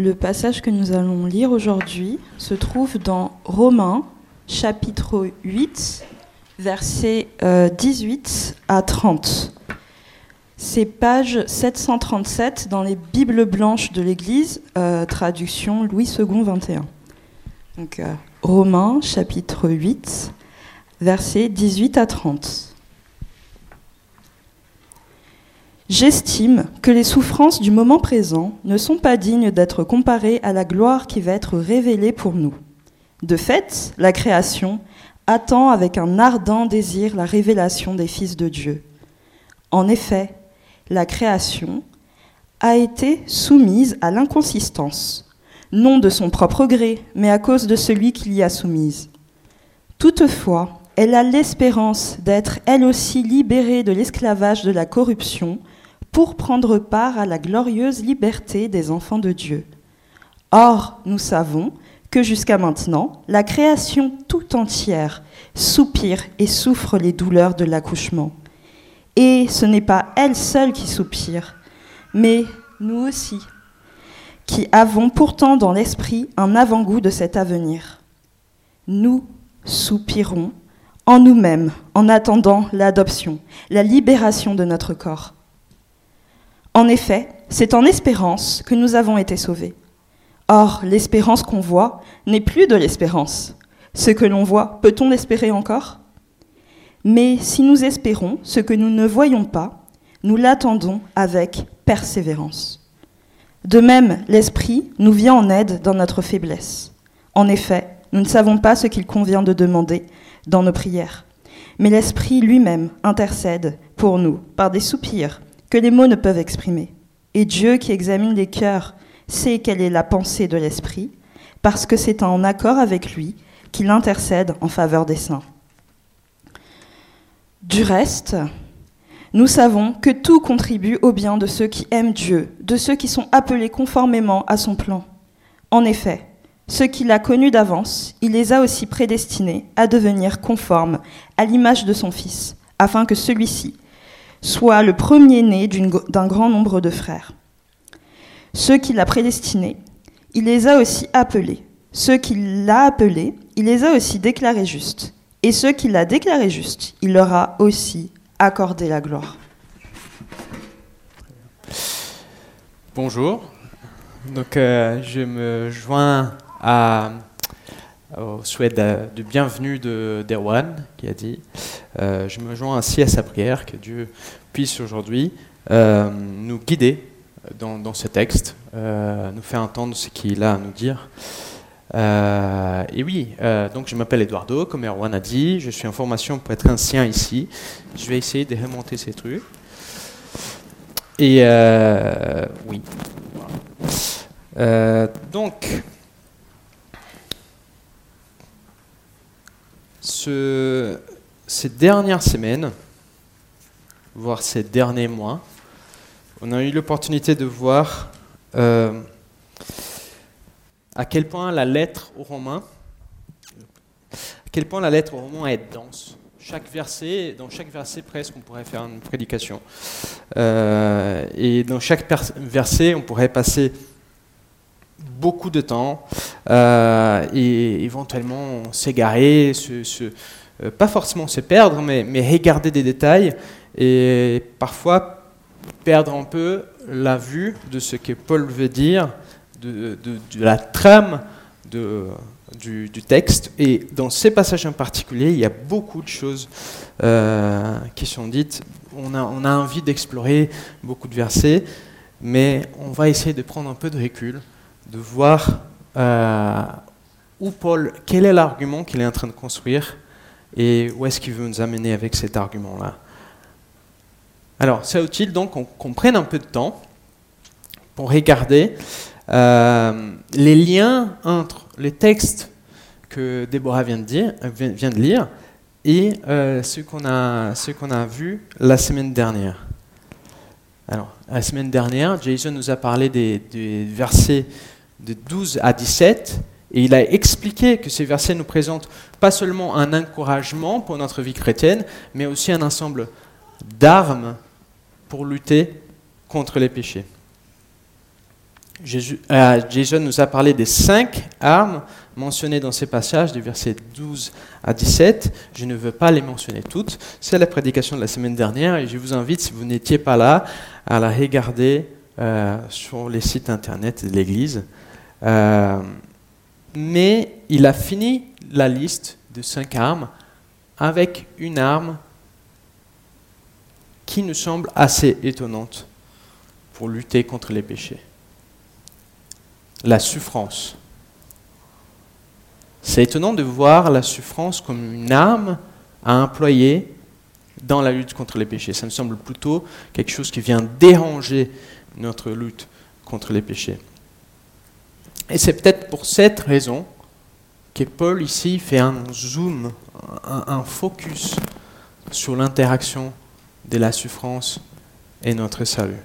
Le passage que nous allons lire aujourd'hui se trouve dans Romains chapitre 8, versets 18 euh, à 30. C'est page 737 dans les Bibles blanches de l'Église, euh, traduction Louis II 21. Donc euh, Romains chapitre 8, versets 18 à 30. J'estime que les souffrances du moment présent ne sont pas dignes d'être comparées à la gloire qui va être révélée pour nous. De fait, la création attend avec un ardent désir la révélation des fils de Dieu. En effet, la création a été soumise à l'inconsistance, non de son propre gré, mais à cause de celui qui l'y a soumise. Toutefois, elle a l'espérance d'être elle aussi libérée de l'esclavage de la corruption pour prendre part à la glorieuse liberté des enfants de Dieu. Or, nous savons que jusqu'à maintenant, la création tout entière soupire et souffre les douleurs de l'accouchement. Et ce n'est pas elle seule qui soupire, mais nous aussi, qui avons pourtant dans l'esprit un avant-goût de cet avenir. Nous soupirons en nous-mêmes en attendant l'adoption, la libération de notre corps. En effet, c'est en espérance que nous avons été sauvés. Or, l'espérance qu'on voit n'est plus de l'espérance. Ce que l'on voit, peut-on l'espérer encore? Mais si nous espérons ce que nous ne voyons pas, nous l'attendons avec persévérance. De même, l'Esprit nous vient en aide dans notre faiblesse. En effet, nous ne savons pas ce qu'il convient de demander dans nos prières. Mais l'Esprit lui-même intercède pour nous par des soupirs que les mots ne peuvent exprimer. Et Dieu qui examine les cœurs sait quelle est la pensée de l'Esprit, parce que c'est en accord avec lui qu'il intercède en faveur des saints. Du reste, nous savons que tout contribue au bien de ceux qui aiment Dieu, de ceux qui sont appelés conformément à son plan. En effet, ceux qu'il a connus d'avance, il les a aussi prédestinés à devenir conformes à l'image de son Fils, afin que celui-ci soit le premier-né d'un grand nombre de frères. Ceux qu'il a prédestinés, il les a aussi appelés. Ceux qu'il a appelés, il les a aussi déclarés justes. Et ceux qu'il a déclarés justes, il leur a aussi accordé la gloire. Bonjour. Donc, euh, je me joins à, au souhait de, bienvenue de d'Erwan qui a dit euh, Je me joins ainsi à sa prière que Dieu puisse aujourd'hui euh, nous guider dans, ce texte, euh, nous faire entendre ce qu'il a à nous dire. et oui, donc je m'appelle Eduardo, comme Erwan a dit, je suis en formation pour être ancien ici. Je vais essayer de remonter ces trucs. Et oui. donc, ce, ces dernières semaines, voire ces derniers mois, on a eu l'opportunité de voir euh, à quel point la lettre aux Romains, à quel point la lettre aux Romains est dense. Chaque verset, dans chaque verset presque, on pourrait faire une prédication. Euh, et dans chaque verset, on pourrait passer beaucoup de temps euh, et éventuellement s'égarer, euh, pas forcément se perdre, mais, regarder des détails et parfois perdre un peu la vue de ce que Paul veut dire, de, la trame du, texte. Et dans ces passages en particulier, il y a beaucoup de choses euh, qui sont dites. On a envie d'explorer beaucoup de versets, mais on va essayer de prendre un peu de recul de voir euh, où Paul, quel est l'argument qu'il est en train de construire et où est-ce qu'il veut nous amener avec cet argument-là. Alors, c'est utile donc qu'on prenne un peu de temps pour regarder euh, les liens entre les textes que Déborah vient de, dire, vient de lire et euh, ce qu'on a, a vu la semaine dernière. Alors, la semaine dernière, Jason nous a parlé des versets de 12 à 17, et il a expliqué que ces versets nous présentent pas seulement un encouragement pour notre vie chrétienne, mais aussi un ensemble d'armes pour lutter contre les péchés. euh, Jason nous a parlé des cinq armes mentionnées dans ces passages, des versets 12 à 17. Je ne veux pas les mentionner toutes. C'est la prédication de la semaine dernière et je vous invite, si vous n'étiez pas là, à la regarder euh, sur les sites internet de l'Église. Euh, mais il a fini la liste de cinq armes avec une arme qui nous semble assez étonnante pour lutter contre les péchés la souffrance. C'est étonnant de voir la souffrance comme une arme à employer dans la lutte contre les péchés. Ça me semble plutôt quelque chose qui vient déranger notre lutte contre les péchés. Et c'est peut-être pour cette raison que Paul ici fait un zoom, un, focus sur l'interaction de la souffrance et notre salut.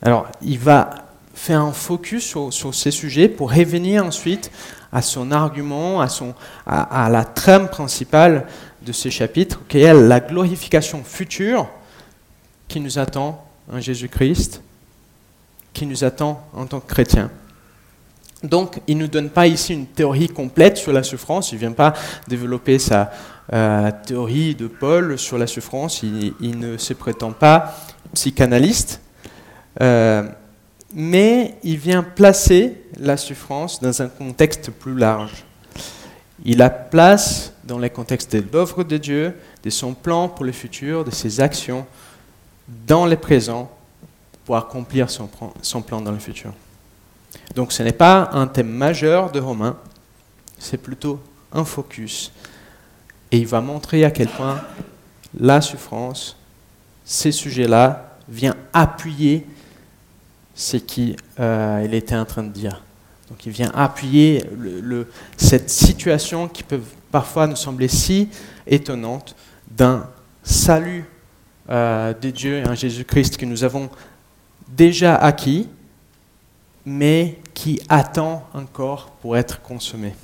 Alors, il va fait un focus sur, ces sujets pour revenir ensuite à son argument, à, son, à, la trame principale de ce chapitre, qui est la glorification future qui nous attend en Jésus-Christ, qui nous attend en tant que chrétiens. Donc, il ne nous donne pas ici une théorie complète sur la souffrance, il ne vient pas développer sa euh, théorie de Paul sur la souffrance, il, ne se prétend pas psychanalyste. Euh, mais il vient placer la souffrance dans un contexte plus large. Il la place dans le contexte de l'œuvre de Dieu, de son plan pour le futur, de ses actions dans le présent pour accomplir son, plan dans le futur. Donc ce n'est pas un thème majeur de Romain, c'est plutôt un focus. Et il va montrer à quel point la souffrance, ces sujets-là, vient appuyer ce qu'il euh, était en train de dire. Donc il vient appuyer cette situation qui peut parfois nous sembler si étonnante d'un salut euh, de Dieu en Jésus-Christ que nous avons déjà acquis, mais qui attend encore pour être consommé.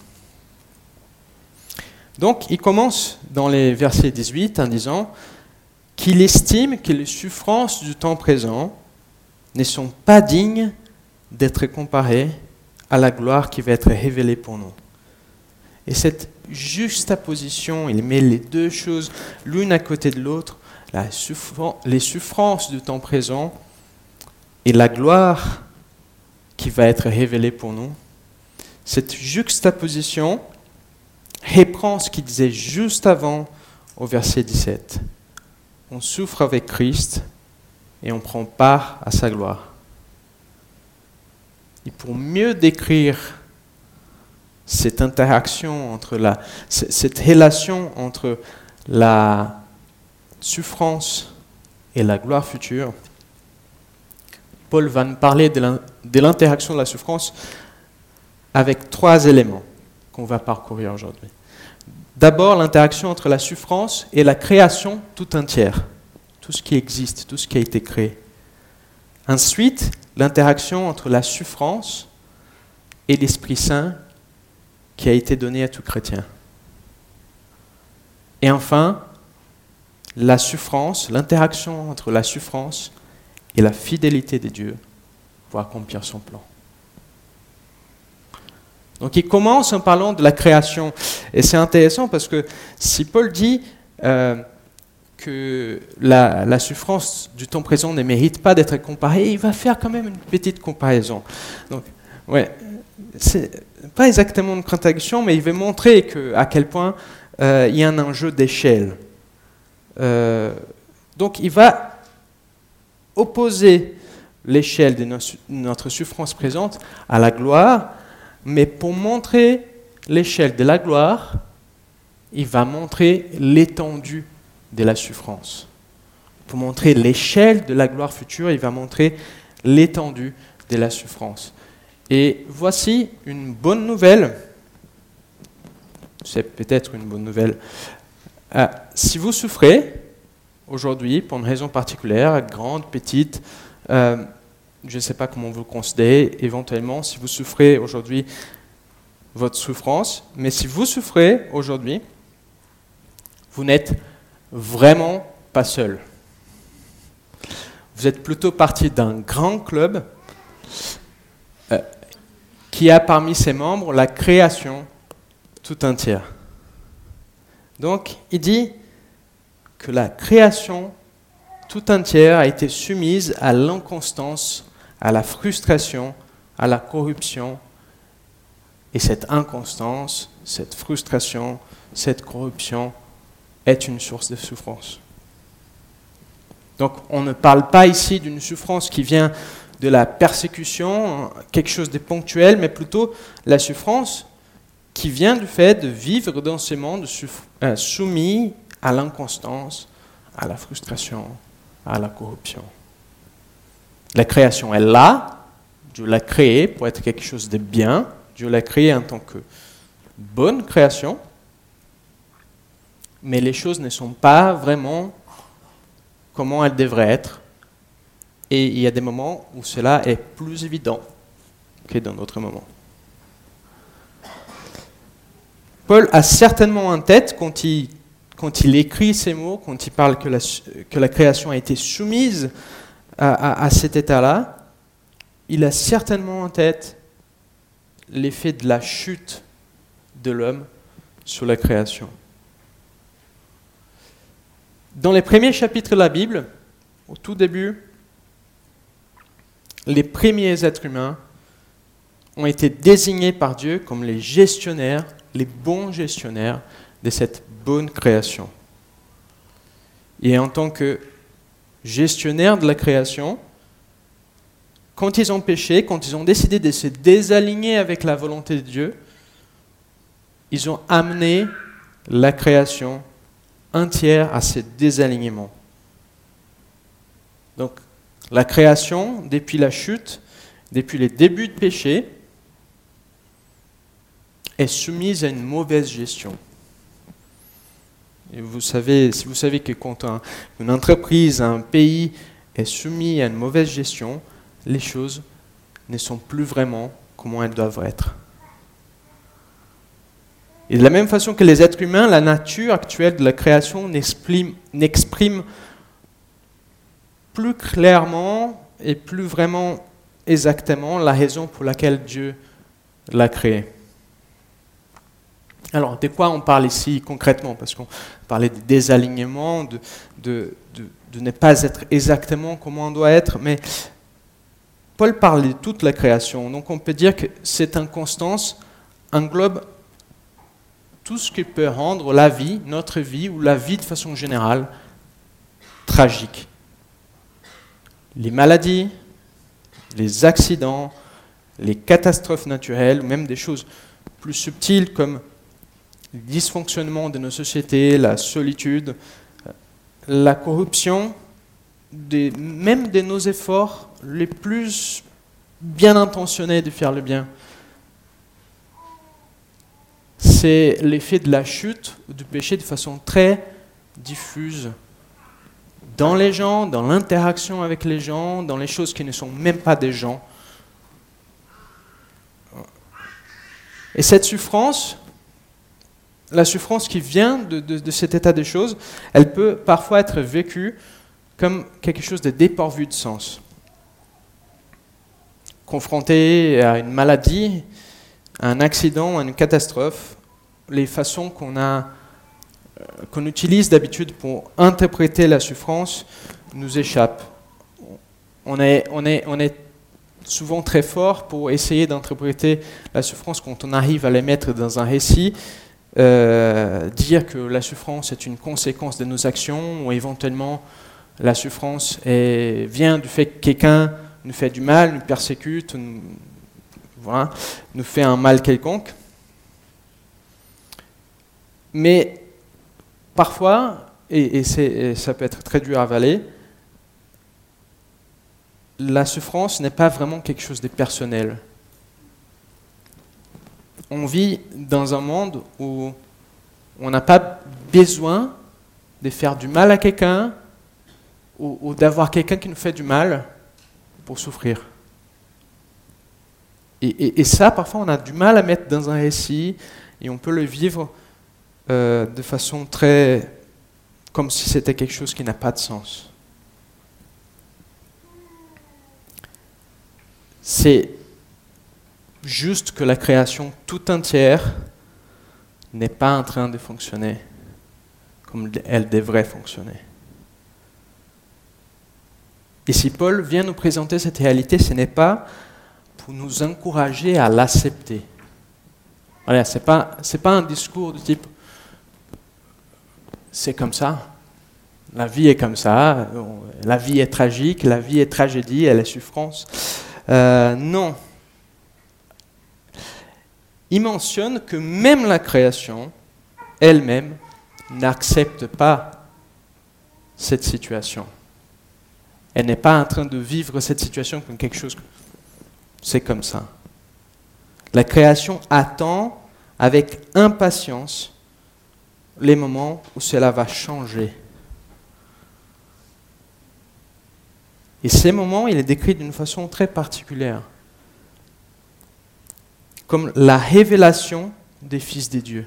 Donc il commence dans les versets 18 en disant qu'il estime que les souffrances du temps présent ne sont pas dignes d'être comparés à la gloire qui va être révélée pour nous. Et cette juxtaposition, il met les deux choses l'une à côté de l'autre, les souffrances du temps présent et la gloire qui va être révélée pour nous. Cette juxtaposition reprend ce qu'il disait juste avant au verset 17. On souffre avec Christ et on prend part à sa gloire. Et pour mieux décrire cette interaction entre la, cette relation entre la souffrance et la gloire future, Paul va nous parler de l'interaction de la souffrance avec trois éléments qu'on va parcourir aujourd'hui. D'abord, l'interaction entre la souffrance et la création tout entière tout ce qui existe, tout ce qui a été créé. Ensuite, l'interaction entre la souffrance et l'Esprit Saint qui a été donné à tout chrétien. Et enfin, la souffrance, l'interaction entre la souffrance et la fidélité de Dieu pour accomplir son plan. Donc il commence en parlant de la création. Et c'est intéressant parce que si Paul dit euh, que la, souffrance du temps présent ne mérite pas d'être comparée, il va faire quand même une petite comparaison. Donc, ouais, c'est pas exactement une contradiction, mais il veut montrer à quel point euh, il y a un enjeu d'échelle. Euh, donc, il va opposer l'échelle de notre souffrance présente à la gloire, mais pour montrer l'échelle de la gloire, il va montrer l'étendue de la souffrance. Pour montrer l'échelle de la gloire future, il va montrer l'étendue de la souffrance. Et voici une bonne nouvelle. C'est peut-être une bonne nouvelle. Euh, si vous souffrez aujourd'hui pour une raison particulière, grande, petite, euh, je ne sais pas comment vous le considérez, éventuellement, si vous souffrez aujourd'hui votre souffrance, mais si vous souffrez aujourd'hui, vous n'êtes vraiment pas seul. Vous êtes plutôt parti d'un grand club euh, qui a parmi ses membres la création tout entière. Donc, il dit que la création tout entière a été soumise à l'inconstance, à la frustration, à la corruption. Et cette inconstance, cette frustration, cette corruption est une source de souffrance. Donc on ne parle pas ici d'une souffrance qui vient de la persécution, quelque chose de ponctuel, mais plutôt la souffrance qui vient du fait de vivre dans ce monde euh, soumis à l'inconstance, à la frustration, à la corruption. La création est là, Dieu l'a créée pour être quelque chose de bien, Dieu l'a créée en tant que bonne création, mais les choses ne sont pas vraiment comment elles devraient être. Et il y a des moments où cela est plus évident que dans d'autres moments. Paul a certainement en tête, quand il, quand il écrit ces mots, quand il parle que la, création a été soumise à, à cet état-là, il a certainement en tête l'effet de la chute de l'homme sur la création. Dans les premiers chapitres de la Bible, au tout début, les premiers êtres humains ont été désignés par Dieu comme les gestionnaires, les bons gestionnaires de cette bonne création. Et en tant que gestionnaires de la création, quand ils ont péché, quand ils ont décidé de se désaligner avec la volonté de Dieu, ils ont amené la création entière à ce désalignement. Donc, la création, depuis la chute, depuis les débuts de péché, est soumise à une mauvaise gestion. Vous savez, si vous savez que quand une entreprise, un pays est soumis à une mauvaise gestion, les choses ne sont plus vraiment comment elles doivent être. Et de la même façon que les êtres humains, la nature actuelle de la création n'exprime plus clairement et plus vraiment exactement la raison pour laquelle Dieu l'a créé. Alors, de quoi on parle ici concrètement? Parce qu'on parlait de désalignement, de, ne pas être exactement comment on doit être, mais Paul parle de toute la création. Donc on peut dire que cette inconstance englobe tout ce qui peut rendre la vie, notre vie, ou la vie de façon générale, tragique. Les maladies, les accidents, les catastrophes naturelles, ou même des choses plus subtiles comme le dysfonctionnement de nos sociétés, la solitude, la corruption, même de nos efforts les plus bien intentionnés de faire le bien c'est l'effet de la chute du péché de façon très diffuse dans les gens, dans l'interaction avec les gens, dans les choses qui ne sont même pas des gens. Et cette souffrance, la souffrance qui vient de, cet état des choses, elle peut parfois être vécue comme quelque chose de dépourvu de sens. Confronté à une maladie, à un accident, à une catastrophe, les façons qu'on a euh, qu'on utilise d'habitude pour interpréter la souffrance nous échappent. On est, on est, on est souvent très fort pour essayer d'interpréter la souffrance quand on arrive à les mettre dans un récit, euh, dire que la souffrance est une conséquence de nos actions ou éventuellement la souffrance vient du fait que quelqu'un nous fait du mal, nous persécute, voilà, nous fait un mal quelconque. Mais parfois, et, ça peut être très dur à avaler, la souffrance n'est pas vraiment quelque chose de personnel. On vit dans un monde où on n'a pas besoin de faire du mal à quelqu'un ou d'avoir quelqu'un qui nous fait du mal pour souffrir. Et, ça, parfois, on a du mal à mettre dans un récit et on peut le vivre euh, de façon très... comme si c'était quelque chose qui n'a pas de sens. c'est juste que la création tout entière n'est pas en train de fonctionner comme elle devrait fonctionner. Et si Paul vient nous présenter cette réalité, ce n'est pas pour nous encourager à l'accepter. Voilà, ce n'est pas, pas un discours du type c'est comme ça, la vie est comme ça, la vie est tragique, la vie est tragédie, elle est souffrance. Euh, non. Il mentionne que même la création elle-même n'accepte pas cette situation. Elle n'est pas en train de vivre cette situation comme quelque chose. C'est comme ça. La création attend avec impatience les moments où cela va changer. Et ces moments, il est décrit d'une façon très particulière, comme la révélation des fils des dieux.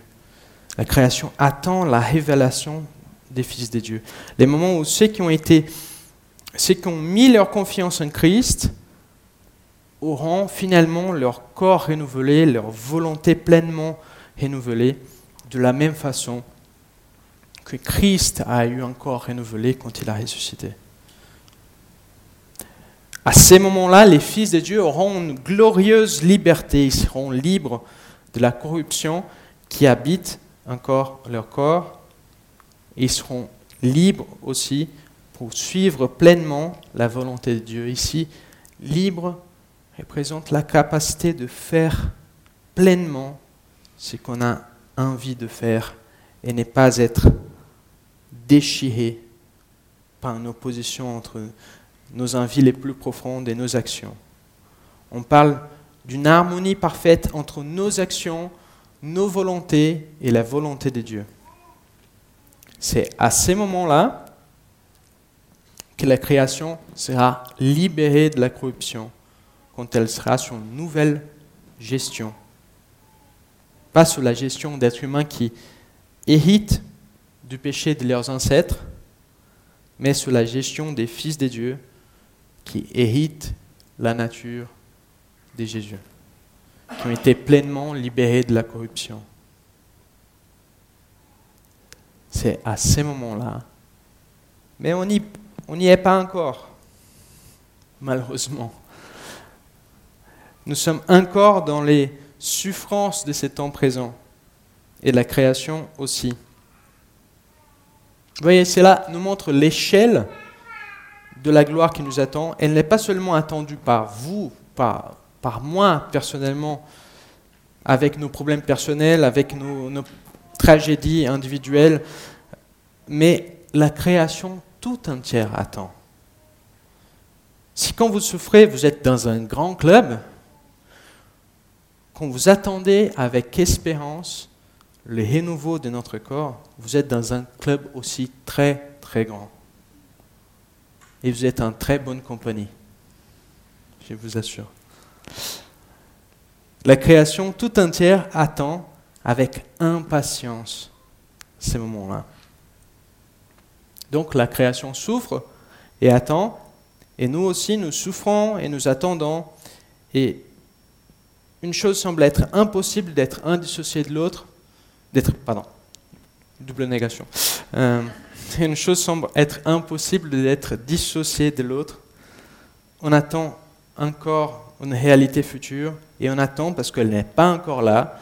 La création attend la révélation des fils des dieux. Les moments où ceux qui ont mis leur confiance en Christ, auront finalement leur corps renouvelé, leur volonté pleinement renouvelée, de la même façon que Christ a eu un corps renouvelé quand il a ressuscité. À ces moments-là, les fils de Dieu auront une glorieuse liberté, ils seront libres de la corruption qui habite encore leur corps, ils seront libres aussi pour suivre pleinement la volonté de Dieu. Ici, libre représente la capacité de faire pleinement ce qu'on a envie de faire et ne pas être déchiré par une opposition entre nos envies les plus profondes et nos actions. On parle d'une harmonie parfaite entre nos actions, nos volontés et la volonté de Dieu. C'est à ces moments-là que la création sera libérée de la corruption quand elle sera sur une nouvelle gestion. Pas sous la gestion d'êtres humains qui héritent du péché de leurs ancêtres, mais sous la gestion des fils de Dieu qui héritent la nature de Jésus, qui ont été pleinement libérés de la corruption. C'est à ces moments-là. Mais on n'y est pas encore, malheureusement. Nous sommes encore dans les souffrances de ces temps présents et la création aussi. Vous voyez, cela nous montre l'échelle de la gloire qui nous attend, elle n'est pas seulement attendue par vous, par, par moi personnellement, avec nos problèmes personnels, avec nos, nos tragédies individuelles, mais la création tout entière attend. Si quand vous souffrez, vous êtes dans un grand club, quand vous attendez avec espérance le renouveau de notre corps, vous êtes dans un club aussi très très grand et vous êtes en très bonne compagnie. Je vous assure. La création tout entière attend avec impatience ces moments-là. Donc la création souffre et attend, et nous aussi nous souffrons et nous attendons, et une chose semble être impossible d'être indissociée de l'autre, d'être, pardon, double négation. Euh, une chose semble être impossible d'être dissociée de l'autre. On attend encore une réalité future et on attend parce qu'elle n'est pas encore là.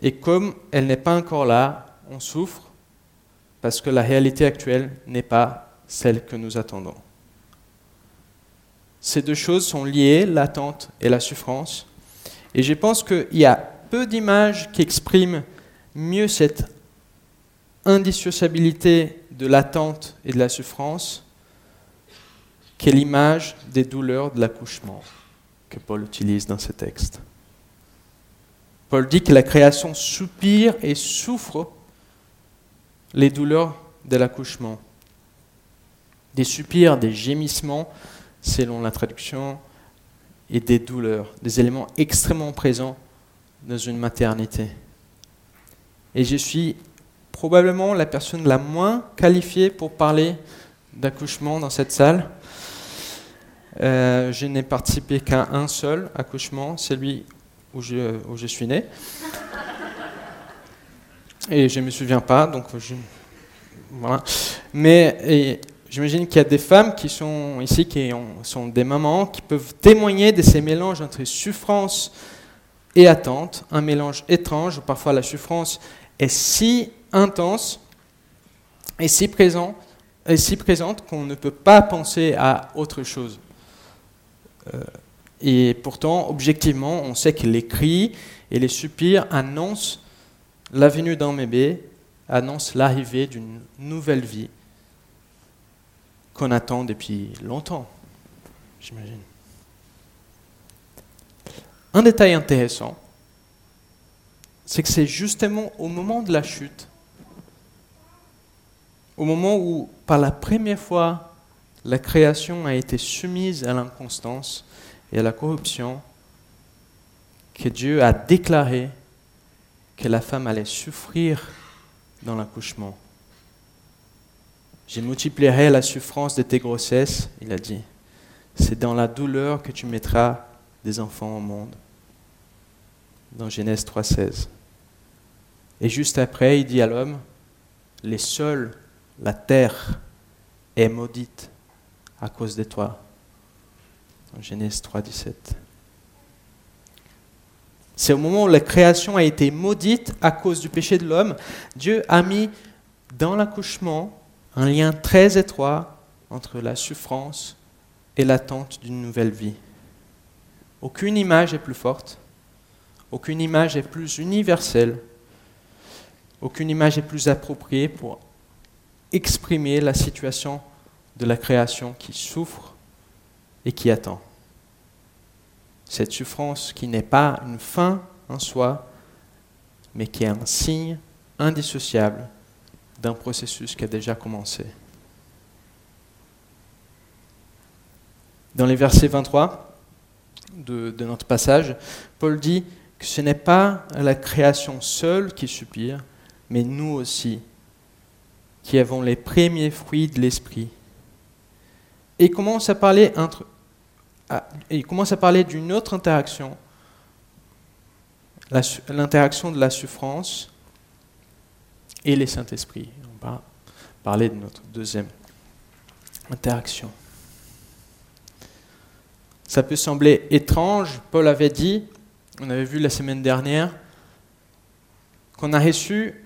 Et comme elle n'est pas encore là, on souffre parce que la réalité actuelle n'est pas celle que nous attendons. Ces deux choses sont liées, l'attente et la souffrance. Et je pense qu'il y a peu d'images qui expriment mieux cette indissociabilité de l'attente et de la souffrance qu'est l'image des douleurs de l'accouchement que Paul utilise dans ce texte. Paul dit que la création soupire et souffre les douleurs de l'accouchement. Des soupirs, des gémissements, selon la traduction, et des douleurs, des éléments extrêmement présents dans une maternité. Et je suis probablement la personne la moins qualifiée pour parler d'accouchement dans cette salle. Euh, je n'ai participé qu'à un seul accouchement, celui où je, où je suis né. Et je ne me souviens pas, donc voilà. Mais j'imagine qu'il y a des femmes qui sont ici, qui sont des mamans, qui peuvent témoigner de ces mélanges entre souffrance et attente, un mélange étrange, où parfois la souffrance est si intense et si, présent, et si présente qu'on ne peut pas penser à autre chose. Euh, et pourtant, objectivement, on sait que les cris et les soupirs annoncent la venue d'un bébé, annoncent l'arrivée d'une nouvelle vie qu'on attend depuis longtemps, j'imagine. Un détail intéressant, c'est que c'est justement au moment de la chute, au moment où, par la première fois, la création a été soumise à l'inconstance et à la corruption, que Dieu a déclaré que la femme allait souffrir dans l'accouchement. Je multiplierai la souffrance de tes grossesses, il a dit. C'est dans la douleur que tu mettras des enfants au monde. Dans Genèse 3.16. Et juste après, il dit à l'homme, les sols, la terre est maudite à cause de toi. Genèse 3.17. C'est au moment où la création a été maudite à cause du péché de l'homme, Dieu a mis dans l'accouchement un lien très étroit entre la souffrance et l'attente d'une nouvelle vie. Aucune image est plus forte, aucune image est plus universelle, aucune image est plus appropriée pour exprimer la situation de la création qui souffre et qui attend. Cette souffrance qui n'est pas une fin en soi, mais qui est un signe indissociable d'un processus qui a déjà commencé. Dans les versets 23 de, notre passage, Paul dit que ce n'est pas la création seule qui soupire, mais nous aussi, qui avons les premiers fruits de l'esprit. Et commence à parler entre il commence à parler d'une autre interaction, l'interaction de la souffrance et les Saint-Esprit. On va parler de notre deuxième interaction. Ça peut sembler étrange, Paul avait dit, on avait vu la semaine dernière, qu'on a reçu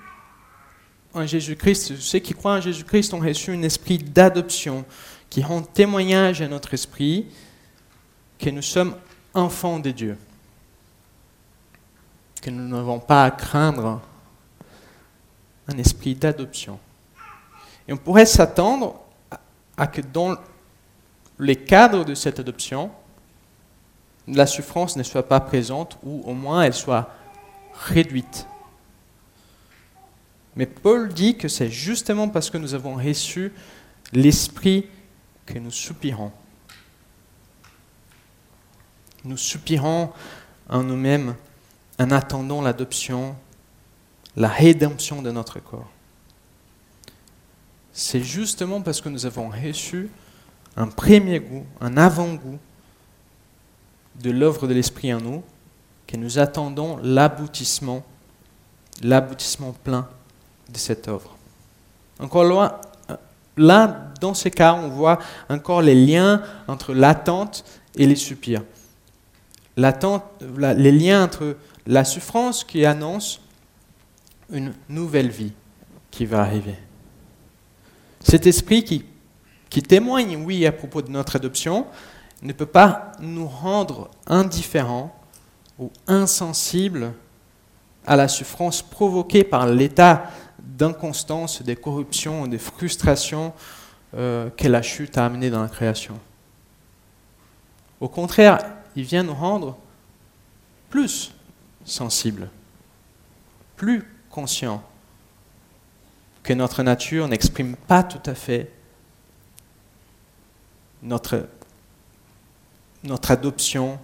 en Jésus-Christ, ceux qui croient en Jésus-Christ ont reçu un esprit d'adoption qui rend témoignage à notre esprit que nous sommes enfants de Dieu, que nous n'avons pas à craindre un esprit d'adoption. Et on pourrait s'attendre à que dans les cadres de cette adoption, la souffrance ne soit pas présente ou au moins elle soit réduite. Mais Paul dit que c'est justement parce que nous avons reçu l'esprit que nous soupirons. Nous soupirons en nous-mêmes en attendant l'adoption, la rédemption de notre corps. C'est justement parce que nous avons reçu un premier goût, un avant-goût de l'œuvre de l'Esprit en nous que nous attendons l'aboutissement, l'aboutissement plein de cette œuvre. Encore loin, là, dans ces cas, on voit encore les liens entre l'attente et les soupirs les liens entre la souffrance qui annonce une nouvelle vie qui va arriver. Cet esprit qui, qui témoigne, oui, à propos de notre adoption, ne peut pas nous rendre indifférents ou insensibles à la souffrance provoquée par l'état d'inconstance, des corruptions, des frustrations euh, que la chute a amené dans la création. Au contraire, il vient nous rendre plus sensibles, plus conscients que notre nature n'exprime pas tout à fait notre, notre adoption,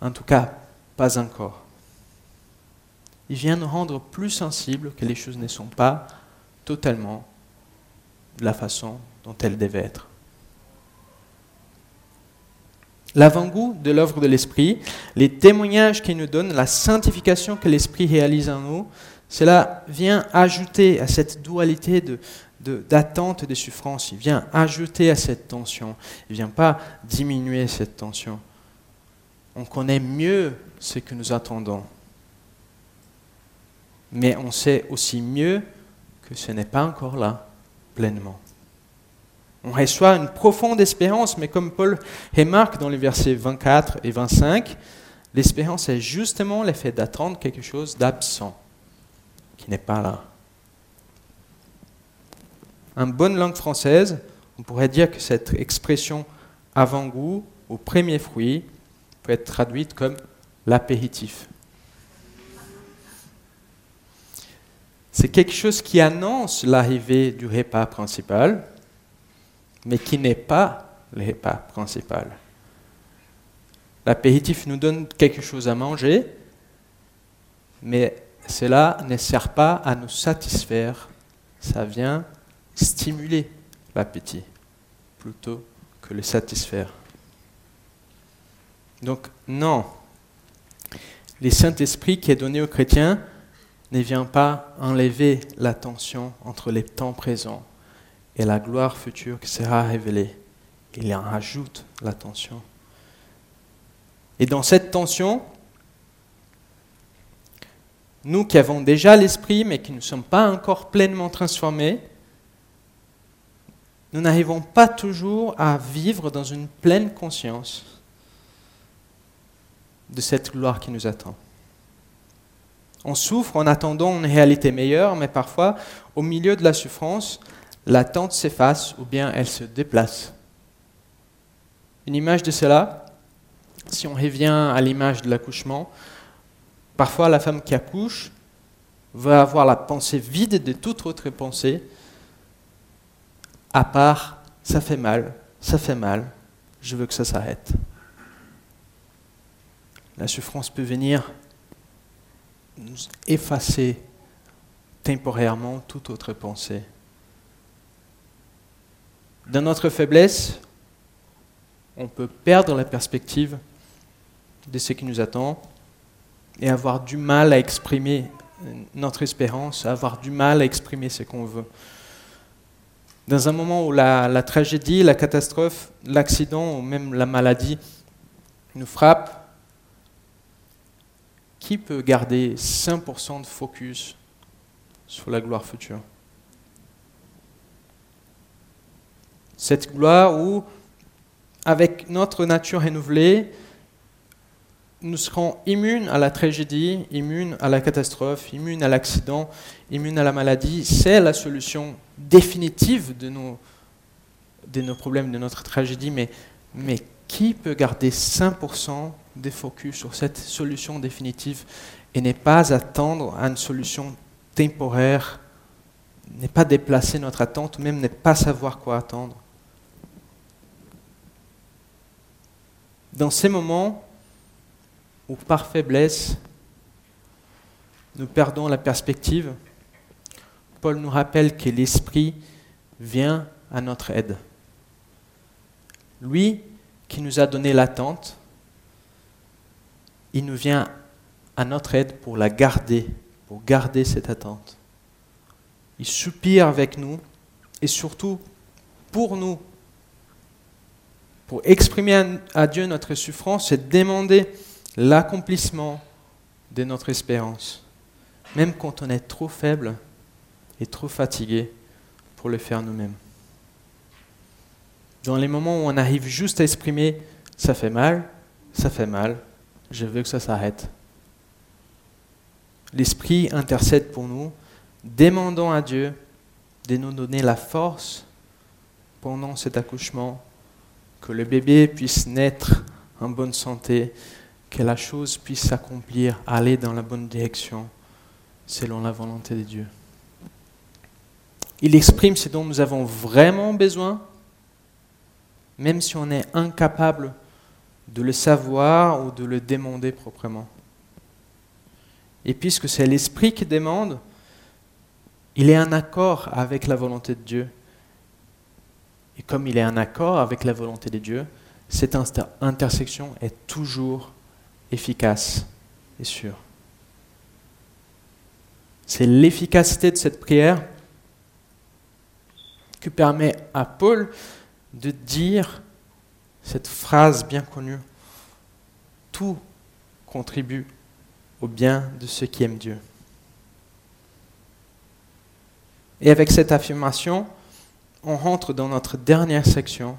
en tout cas pas encore. Il vient nous rendre plus sensibles que les choses ne sont pas totalement de la façon dont elles devaient être. l'avant-goût de l'œuvre de l'Esprit, les témoignages qu'il nous donne, la sanctification que l'Esprit réalise en nous, cela vient ajouter à cette dualité de, d'attente et de souffrance. Il vient ajouter à cette tension. Il ne vient pas diminuer cette tension. On connaît mieux ce que nous attendons. Mais on sait aussi mieux que ce n'est pas encore là pleinement. On reçoit une profonde espérance, mais comme Paul remarque dans les versets 24 et 25, l'espérance est justement l'effet d'attendre quelque chose d'absent, qui n'est pas là. En bonne langue française, on pourrait dire que cette expression avant-goût ou premier fruit peut être traduite comme l'apéritif. C'est quelque chose qui annonce l'arrivée du repas principal, mais qui n'est pas le repas principal. L'apéritif nous donne quelque chose à manger, mais cela ne sert pas à nous satisfaire. Ça vient stimuler l'appétit plutôt que le satisfaire. Donc non, le Saint-Esprit qui est donné aux chrétiens ne vient pas enlever la tension entre les temps présents et la gloire future qui sera révélée. Il en rajoute la tension. Et dans cette tension, nous qui avons déjà l'esprit mais qui ne sommes pas encore pleinement transformés, nous n'arrivons pas toujours à vivre dans une pleine conscience de cette gloire qui nous attend. On souffre en attendant une réalité meilleure, mais parfois, au milieu de la souffrance, l'attente s'efface ou bien elle se déplace. Une image de cela, si on revient à l'image de l'accouchement, parfois la femme qui accouche va avoir la pensée vide de toute autre pensée, à part ça fait mal, ça fait mal, je veux que ça s'arrête. La souffrance peut venir effacer temporairement toute autre pensée. Dans notre faiblesse, on peut perdre la perspective de ce qui nous attend et avoir du mal à exprimer notre espérance, avoir du mal à exprimer ce qu'on veut. Dans un moment où la, la tragédie, la catastrophe, l'accident ou même la maladie nous frappe, qui peut garder 5% de focus sur la gloire future? Cette gloire où, avec notre nature renouvelée, nous serons immunes à la tragédie, immunes à la catastrophe, immunes à l'accident, immunes à la maladie. C'est la solution définitive de nos, de nos problèmes, de notre tragédie. Mais, mais qui peut garder 5% des focus sur cette solution définitive et ne pas attendre à une solution temporaire, ne pas déplacer notre attente, même ne pas savoir quoi attendre Dans ces moments où par faiblesse, nous perdons la perspective, Paul nous rappelle que l'Esprit vient à notre aide. Lui qui nous a donné l'attente, il nous vient à notre aide pour la garder, pour garder cette attente. Il soupire avec nous et surtout pour nous, pour exprimer à Dieu notre souffrance et demander l'accomplissement de notre espérance, même quand on est trop faible et trop fatigué pour le faire nous-mêmes. Dans les moments où on arrive juste à exprimer ça fait mal, ça fait mal, je veux que ça s'arrête. L'Esprit intercède pour nous, demandant à Dieu de nous donner la force pendant cet accouchement, que le bébé puisse naître en bonne santé, que la chose puisse s'accomplir, aller dans la bonne direction, selon la volonté de Dieu. Il exprime ce dont nous avons vraiment besoin, même si on est incapable de le savoir ou de le demander proprement. Et puisque c'est l'Esprit qui demande, il est en accord avec la volonté de Dieu. Et comme il est en accord avec la volonté de Dieu, cette intersection est toujours efficace et sûre. C'est l'efficacité de cette prière qui permet à Paul de dire cette phrase bien connue. Tout contribue au bien de ceux qui aiment Dieu. Et avec cette affirmation, on rentre dans notre dernière section,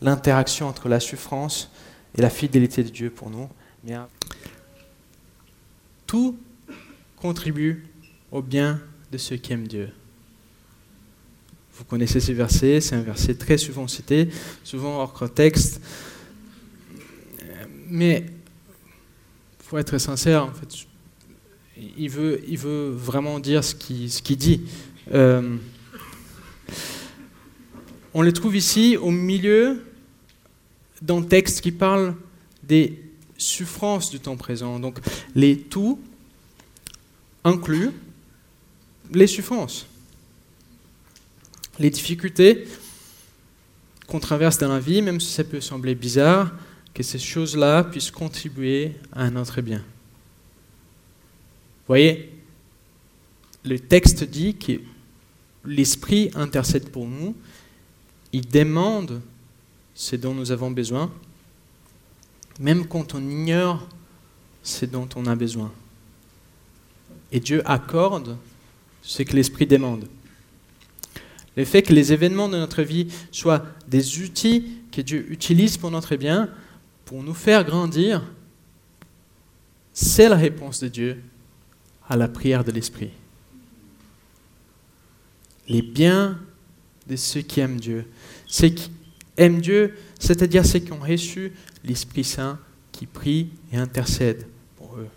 l'interaction entre la souffrance et la fidélité de Dieu pour nous. Tout contribue au bien de ceux qui aiment Dieu. Vous connaissez ces versets, c'est un verset très souvent cité, souvent hors contexte. Mais il faut être sincère, en fait, il veut, il veut vraiment dire ce qu'il ce dit. Euh, on le trouve ici au milieu d'un texte qui parle des souffrances du temps présent. Donc les tout inclut les souffrances, les difficultés qu'on traverse dans la vie, même si ça peut sembler bizarre, que ces choses-là puissent contribuer à notre bien. Vous voyez, le texte dit que l'Esprit intercède pour nous, il demande ce dont nous avons besoin, même quand on ignore ce dont on a besoin. Et Dieu accorde ce que l'Esprit demande. Le fait que les événements de notre vie soient des outils que Dieu utilise pour notre bien, pour nous faire grandir, c'est la réponse de Dieu à la prière de l'Esprit. Les biens de ceux qui aiment Dieu. Ceux qui aiment Dieu, c'est-à-dire ceux qui ont reçu l'Esprit Saint qui prie et intercède pour eux.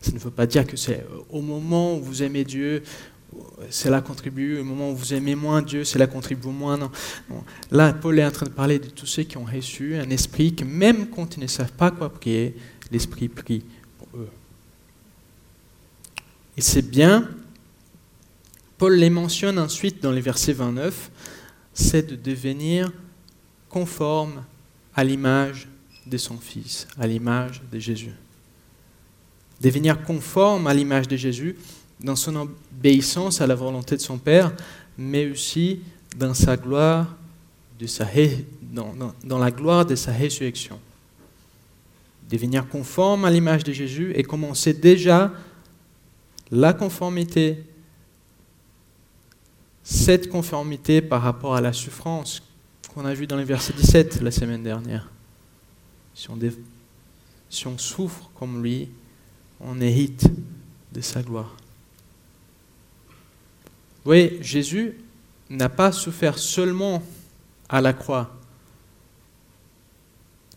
Ça ne veut pas dire que c'est au moment où vous aimez Dieu, cela contribue, au moment où vous aimez moins Dieu, cela contribue moins. Non. Là, Paul est en train de parler de tous ceux qui ont reçu un esprit que même quand ils ne savent pas quoi prier, l'esprit prie pour eux. Et c'est bien, Paul les mentionne ensuite dans les versets 29, c'est de devenir conforme à l'image de son Fils, à l'image de Jésus. Devenir conforme à l'image de Jésus dans son obéissance à la volonté de son Père, mais aussi dans sa gloire, dans, la gloire de sa résurrection. Devenir conforme à l'image de Jésus et commencer déjà la conformité, cette conformité par rapport à la souffrance qu'on a vu dans le verset 17 la semaine dernière. Si on souffre comme lui, on hérite de sa gloire. Vous voyez, Jésus n'a pas souffert seulement à la croix.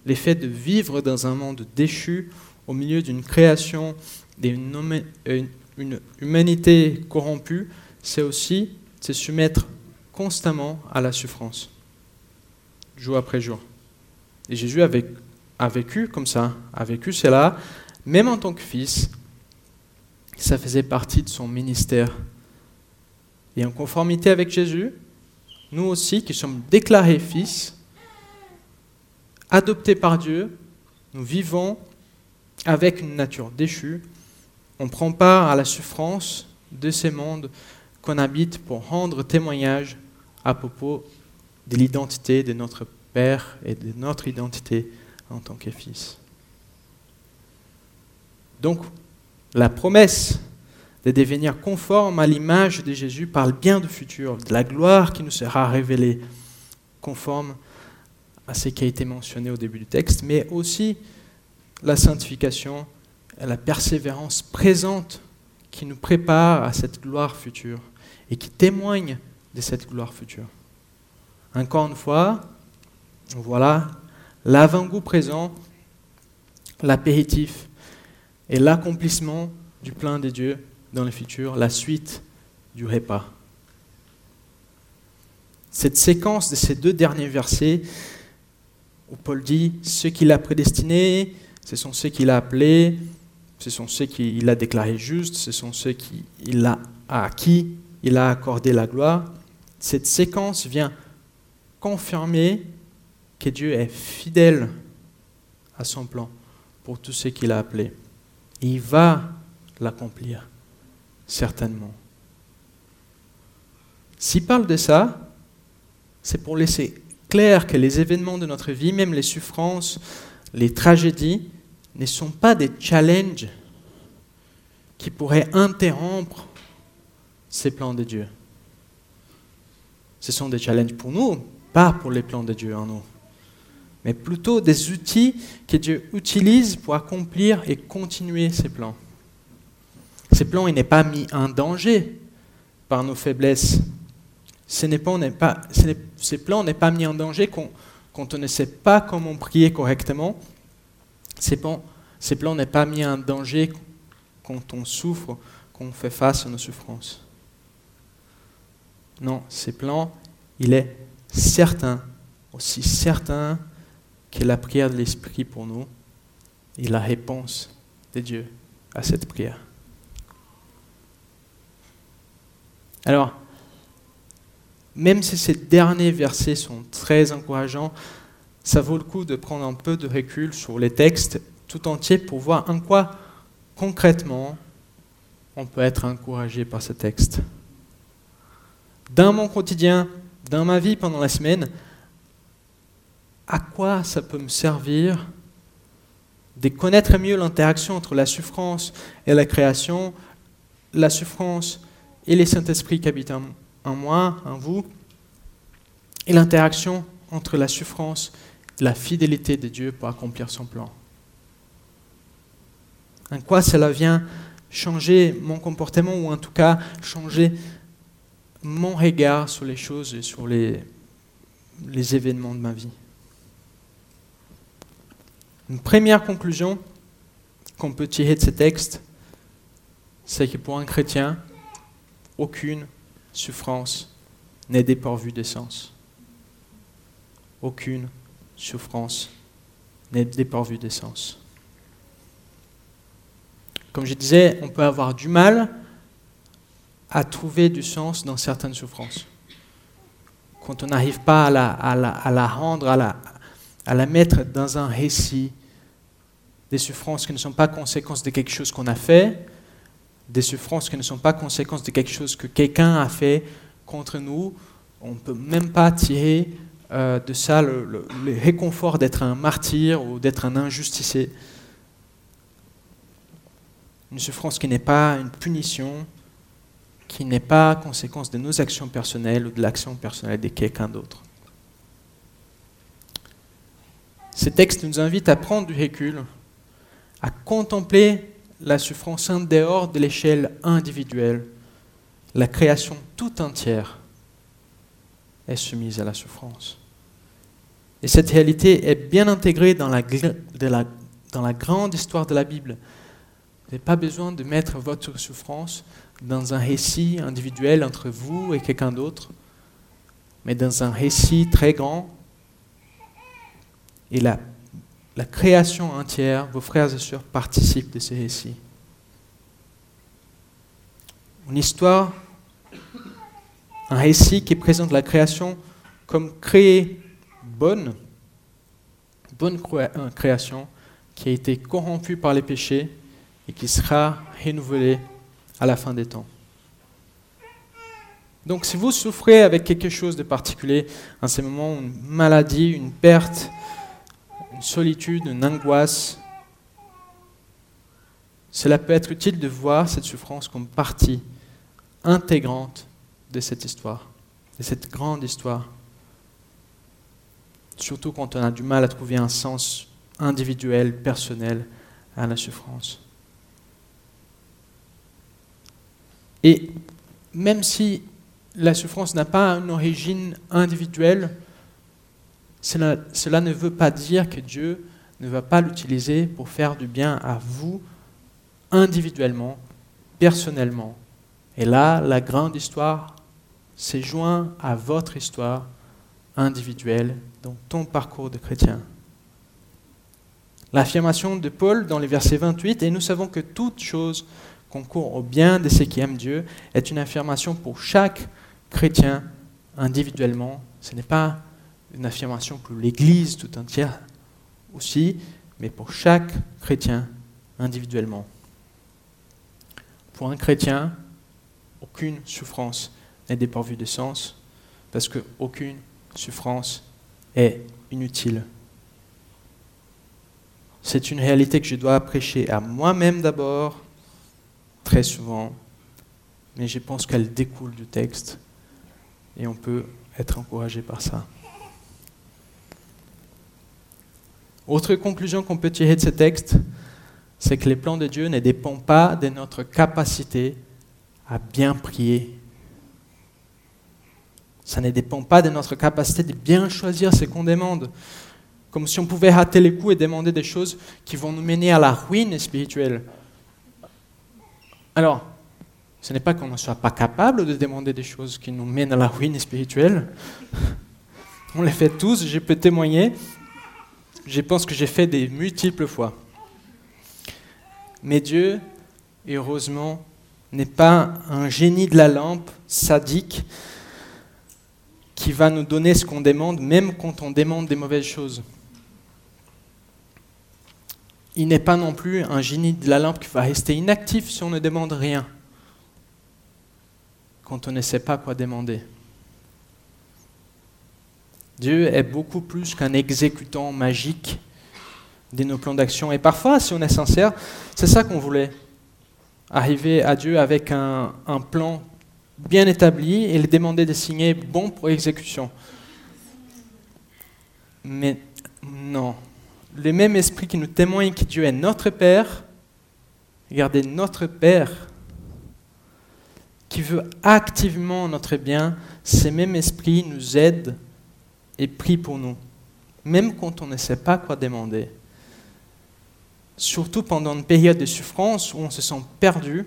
L'effet de vivre dans un monde déchu, au milieu d'une création, d'une une humanité corrompue, c'est aussi se soumettre constamment à la souffrance, jour après jour. Et Jésus a vécu, comme ça, a vécu cela, même en tant que fils, ça faisait partie de son ministère. Et en conformité avec Jésus, nous aussi qui sommes déclarés fils, adoptés par Dieu, nous vivons avec une nature déchue on prend part à la souffrance de ces mondes qu'on habite pour rendre témoignage à propos de l'identité de notre Père et de notre identité en tant que fils. Donc, la promesse de devenir conforme à l'image de Jésus parle bien du futur, de la gloire qui nous sera révélée, conforme à ce qui a été mentionné au début du texte, mais aussi la sanctification la persévérance présente qui nous prépare à cette gloire future et qui témoigne de cette gloire future. Encore une fois, voilà l'avant-goût présent, l'apéritif et l'accomplissement du plein des dieux dans le futur, la suite du repas. Cette séquence de ces deux derniers versets où Paul dit ceux qu'il a prédestinés, ce sont ceux qu'il a appelés, ce sont ceux qu'il a déclarés justes, ce sont ceux qu'il a, à qui il a accordé la gloire. Cette séquence vient confirmer que Dieu est fidèle à son plan pour tout ce qu'il a appelé. il va l'accomplir, certainement. S'il parle de ça, c'est pour laisser clair que les événements de notre vie, même les souffrances, les tragédies, ne sont pas des challenges qui pourraient interrompre ces plans de Dieu. Ce sont des challenges pour nous, pas pour les plans de Dieu en nous, mais plutôt des outils que Dieu utilise pour accomplir et continuer ses plans. Ces plans, il n'est pas mis en danger par nos faiblesses. Ce n'est plans n'est pas mis en danger quand, on ne sait pas comment prier correctement. Ces plans, n'est pas mis en danger quand on souffre, quand on fait face à nos souffrances. Non, ces plans, il est certain, aussi certain que la prière de l'Esprit pour nous et la réponse de Dieu à cette prière. Alors, même si ces derniers versets sont très encourageants, ça vaut le coup de prendre un peu de recul sur les textes tout entiers pour voir en quoi concrètement on peut être encouragé par ce texte. Dans mon quotidien, dans ma vie pendant la semaine, à quoi ça peut me servir de connaître mieux l'interaction entre la souffrance et la création, la souffrance et les Saint-Esprit qui habitent en moi, en vous, et l'interaction entre la souffrance et la fidélité de Dieu pour accomplir son plan. En quoi cela vient changer mon comportement ou en tout cas changer mon regard sur les choses et sur les, événements de ma vie. Une première conclusion qu'on peut tirer de ce texte, c'est que pour un chrétien, aucune souffrance n'est dépourvue de sens. Aucune souffrance n'est dépourvue de sens. Comme je disais, on peut avoir du mal à trouver du sens dans certaines souffrances. Quand on n'arrive pas à la, rendre, à la, à la mettre dans un récit, des souffrances qui ne sont pas conséquences de quelque chose qu'on a fait, des souffrances qui ne sont pas conséquences de quelque chose que quelqu'un a fait contre nous, on ne peut même pas tirer euh, de ça le, réconfort d'être un martyr ou d'être un injusticé. Une souffrance qui n'est pas une punition, qui n'est pas conséquence de nos actions personnelles ou de l'action personnelle de quelqu'un d'autre. Ces textes nous invitent à prendre du recul, à contempler la souffrance en dehors de l'échelle individuelle. La création tout entière est soumise à la souffrance. Et cette réalité est bien intégrée dans la, grande histoire de la Bible. Vous n'avez pas besoin de mettre votre souffrance dans un récit individuel entre vous et quelqu'un d'autre, mais dans un récit très grand. Et la, la création entière, vos frères et sœurs participent de ce récit. Une histoire, un récit qui présente la création comme créée bonne, bonne euh, création qui a été corrompue par les péchés et qui sera renouvelée à la fin des temps. Donc si vous souffrez avec quelque chose de particulier, en ces moments, une maladie, une perte, une solitude, une angoisse, cela peut être utile de voir cette souffrance comme partie intégrante de cette histoire, de cette grande histoire. Surtout quand on a du mal à trouver un sens individuel, personnel à la souffrance. Et même si la souffrance n'a pas une origine individuelle, cela, ne veut pas dire que Dieu ne va pas l'utiliser pour faire du bien à vous individuellement, personnellement. Et là, la grande histoire s'est jointe à votre histoire individuelle dans ton parcours de chrétien. L'affirmation de Paul dans les versets 28, et nous savons que toute chose concourt au bien de ceux qui aiment Dieu est une affirmation pour chaque chrétien individuellement. Ce n'est pas une affirmation pour l'Église tout entière aussi, mais pour chaque chrétien individuellement. Pour un chrétien, aucune souffrance n'est dépourvue de sens, parce qu'aucune souffrance est inutile. C'est une réalité que je dois prêcher à moi-même d'abord, très souvent, mais je pense qu'elle découle du texte et on peut être encouragé par ça. Autre conclusion qu'on peut tirer de ce texte, c'est que les plans de Dieu ne dépendent pas de notre capacité à bien prier. Ça ne dépend pas de notre capacité de bien choisir ce qu'on demande. Comme si on pouvait rater les coups et demander des choses qui vont nous mener à la ruine spirituelle. Alors, ce n'est pas qu'on ne soit pas capable de demander des choses qui nous mènent à la ruine spirituelle. On les fait tous, je peux témoigner. Je pense que j'ai fait des multiples fois. Mais Dieu, heureusement, n'est pas un génie de la lampe sadique qui va nous donner ce qu'on demande, même quand on demande des mauvaises choses. Il n'est pas non plus un génie de la lampe qui va rester inactif si on ne demande rien, quand on ne sait pas quoi demander. Dieu est beaucoup plus qu'un exécutant magique de nos plans d'action. Et parfois, si on est sincère, c'est ça qu'on voulait. Arriver à Dieu avec un, plan bien établi et lui demander de signer bon pour exécution. Mais non. Le même esprit qui nous témoigne que Dieu est notre Père, regardez, notre Père, qui veut activement notre bien, ce même esprit nous aide et prie pour nous, même quand on ne sait pas quoi demander. Surtout pendant une période de souffrance où on se sent perdu,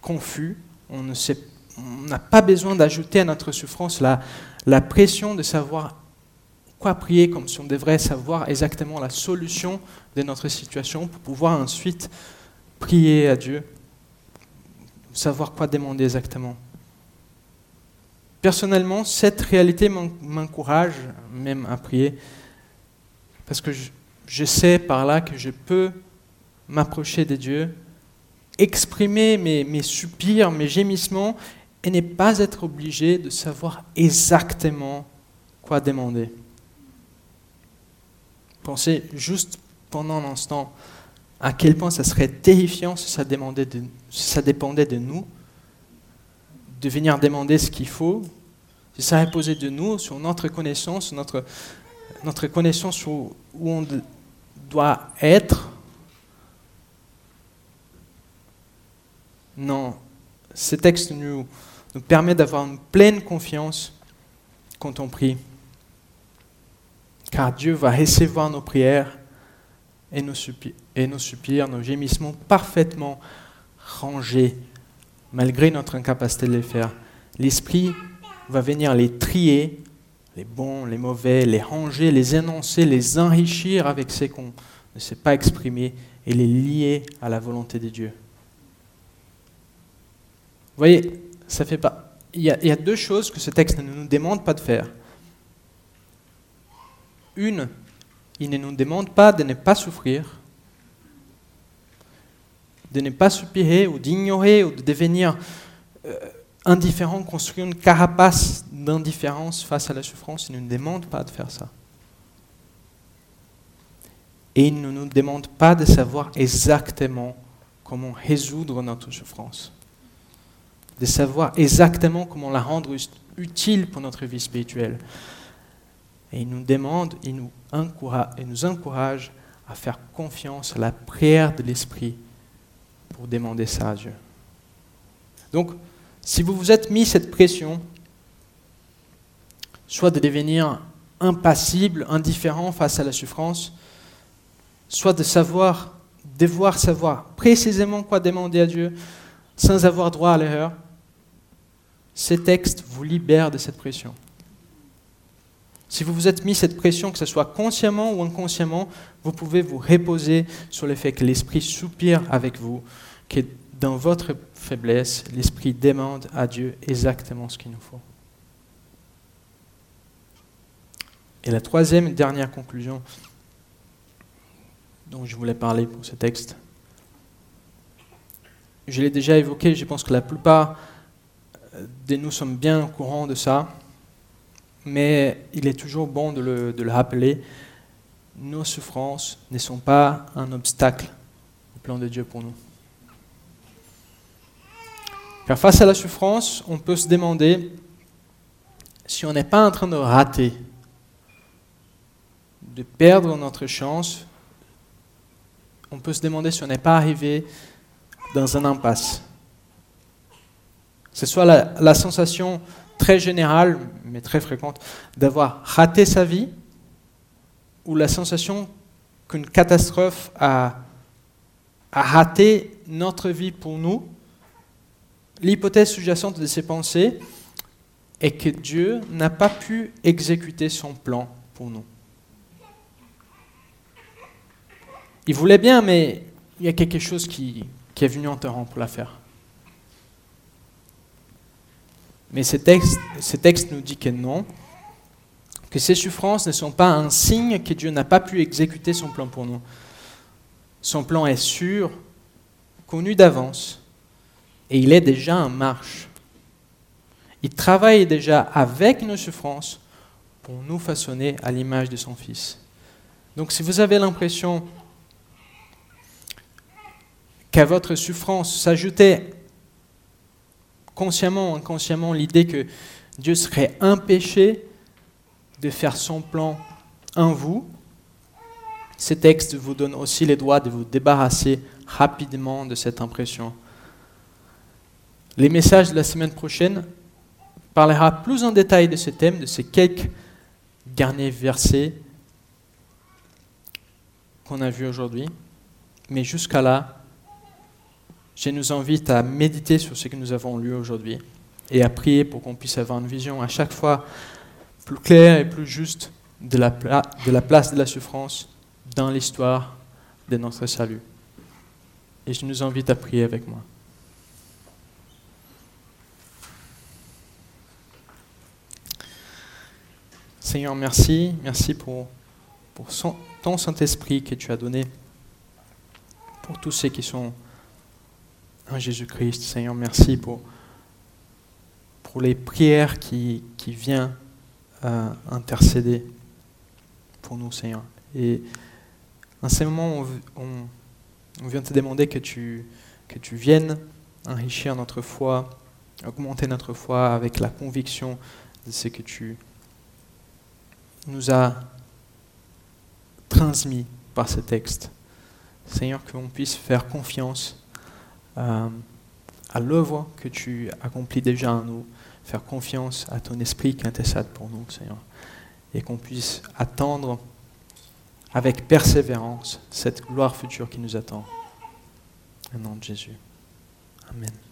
confus, on n'a pas besoin d'ajouter à notre souffrance la, la pression de savoir quoi prier, comme si on devrait savoir exactement la solution de notre situation pour pouvoir ensuite prier à Dieu, savoir quoi demander exactement. Personnellement, cette réalité m'encourage même à prier, parce que je, sais par là que je peux m'approcher de Dieu, exprimer mes, soupirs, mes gémissements, et ne pas être obligé de savoir exactement quoi demander. Pensez juste pendant un instant à quel point ça serait terrifiant si ça dépendait de nous de venir demander ce qu'il faut, si ça de nous, sur notre connaissance, notre, notre connaissance sur où on doit être. Non, ce texte nous, nous permet d'avoir une pleine confiance quand on prie. Car Dieu va recevoir nos prières et nos, et nos soupirs, nos gémissements parfaitement rangés malgré notre incapacité de les faire. L'Esprit va venir les trier, les bons, les mauvais, les ranger, les énoncer, les enrichir avec ce qu'on ne sait pas exprimer et les lier à la volonté de Dieu. Vous voyez, ça fait pas. Il y, a, il y a deux choses que ce texte ne nous demande pas de faire. Une, il ne nous demande pas de ne pas souffrir, de ne pas soupirer ou d'ignorer ou de devenir euh, indifférent, construire une carapace d'indifférence face à la souffrance. Il ne nous demande pas de faire ça. Et il ne nous demande pas de savoir exactement comment résoudre notre souffrance, de savoir exactement comment la rendre utile pour notre vie spirituelle. Et il nous demande, il nous encourage, il nous encourage à faire confiance à la prière de l'Esprit pour demander ça à Dieu. Donc, si vous vous êtes mis cette pression, soit de devenir impassible, indifférent face à la souffrance, soit de savoir, devoir savoir précisément quoi demander à Dieu sans avoir droit à l'erreur, ces textes vous libèrent de cette pression. Si vous vous êtes mis cette pression, que ce soit consciemment ou inconsciemment, vous pouvez vous reposer sur le fait que l'Esprit soupire avec vous, que dans votre faiblesse, l'Esprit demande à Dieu exactement ce qu'il nous faut. Et la troisième et dernière conclusion dont je voulais parler pour ce texte, je l'ai déjà évoqué, je pense que la plupart de nous sommes bien au courant de ça, mais il est toujours bon de le, rappeler. Nos souffrances ne sont pas un obstacle au plan de Dieu pour nous. Car face à la souffrance, on peut se demander si on n'est pas en train de rater, de perdre notre chance, on peut se demander si on n'est pas arrivé dans un impasse. Ce soit la sensation très générale, mais très fréquente, d'avoir raté sa vie, ou la sensation qu'une catastrophe a, a raté notre vie pour nous, l'hypothèse sous-jacente de ces pensées est que Dieu n'a pas pu exécuter son plan pour nous. Il voulait bien, mais il y a quelque chose qui, qui est venu en terrain pour la faire. Mais ce texte, nous dit que non, que ces souffrances ne sont pas un signe que Dieu n'a pas pu exécuter son plan pour nous. Son plan est sûr, connu d'avance, et il est déjà en marche. Il travaille déjà avec nos souffrances pour nous façonner à l'image de son Fils. Donc si vous avez l'impression qu'à votre souffrance s'ajoutait consciemment ou inconsciemment l'idée que Dieu serait empêché de faire son plan en vous, ce texte vous donne aussi les droits de vous débarrasser rapidement de cette impression. Les messages de la semaine prochaine parlera plus en détail de ce thème, de ces quelques derniers versets qu'on a vus aujourd'hui. Mais jusqu'à là, je nous invite à méditer sur ce que nous avons lu aujourd'hui et à prier pour qu'on puisse avoir une vision à chaque fois plus claire et plus juste de la, place de la souffrance dans l'histoire de notre salut. Et je nous invite à prier avec moi. Seigneur, merci. Merci pour, pour ton Saint-Esprit que tu as donné pour tous ceux qui sont en Jésus-Christ. Seigneur, merci pour, pour les prières qui, qui viennent euh, intercéder pour nous, Seigneur. Et en ce moment, on, on, vient te demander que tu, que tu viennes enrichir notre foi, augmenter notre foi avec la conviction de ce que tu nous a transmis par ce texte. Seigneur, qu'on puisse faire confiance euh, à l'œuvre que tu accomplis déjà en nous, faire confiance à ton esprit qui intercède pour nous, Seigneur, et qu'on puisse attendre avec persévérance cette gloire future qui nous attend. Au nom de Jésus. Amen.